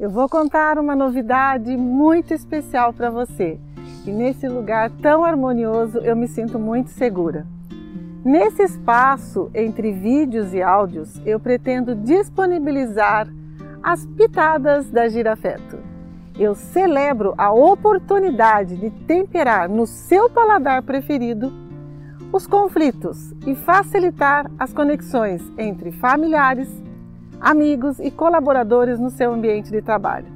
eu vou contar uma novidade muito especial para você. E nesse lugar tão harmonioso eu me sinto muito segura. Nesse espaço entre vídeos e áudios, eu pretendo disponibilizar as pitadas da Girafeto. Eu celebro a oportunidade de temperar no seu paladar preferido os conflitos e facilitar as conexões entre familiares, amigos e colaboradores no seu ambiente de trabalho.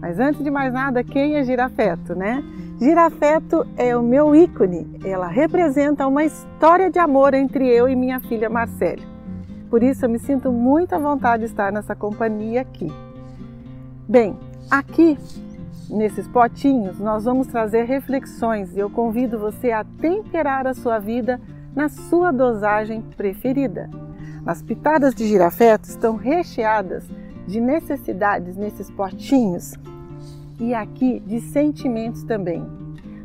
Mas antes de mais nada, quem é Girafeto, né? Girafeto é o meu ícone. Ela representa uma história de amor entre eu e minha filha Marcele. Por isso eu me sinto muito à vontade de estar nessa companhia aqui. Bem, aqui nesses potinhos nós vamos trazer reflexões e eu convido você a temperar a sua vida na sua dosagem preferida. As pitadas de girafeto estão recheadas de necessidades nesses potinhos e aqui de sentimentos também.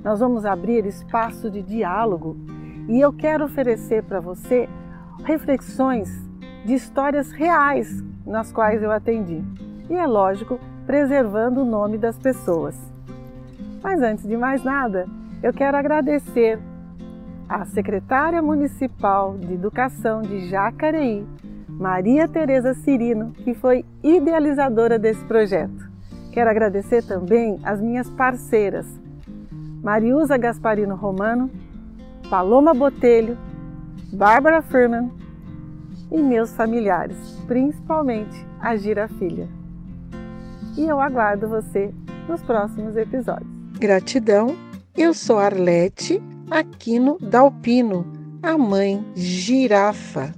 Nós vamos abrir espaço de diálogo e eu quero oferecer para você reflexões de histórias reais nas quais eu atendi. E é lógico, preservando o nome das pessoas. Mas antes de mais nada, eu quero agradecer a secretária municipal de Educação de Jacareí, Maria Tereza Cirino, que foi idealizadora desse projeto. Quero agradecer também as minhas parceiras, Mariusa Gasparino Romano, Paloma Botelho, Bárbara Furman e meus familiares, principalmente a Gira Filha. E eu aguardo você nos próximos episódios. Gratidão, eu sou Arlete Aquino Dalpino, a mãe girafa.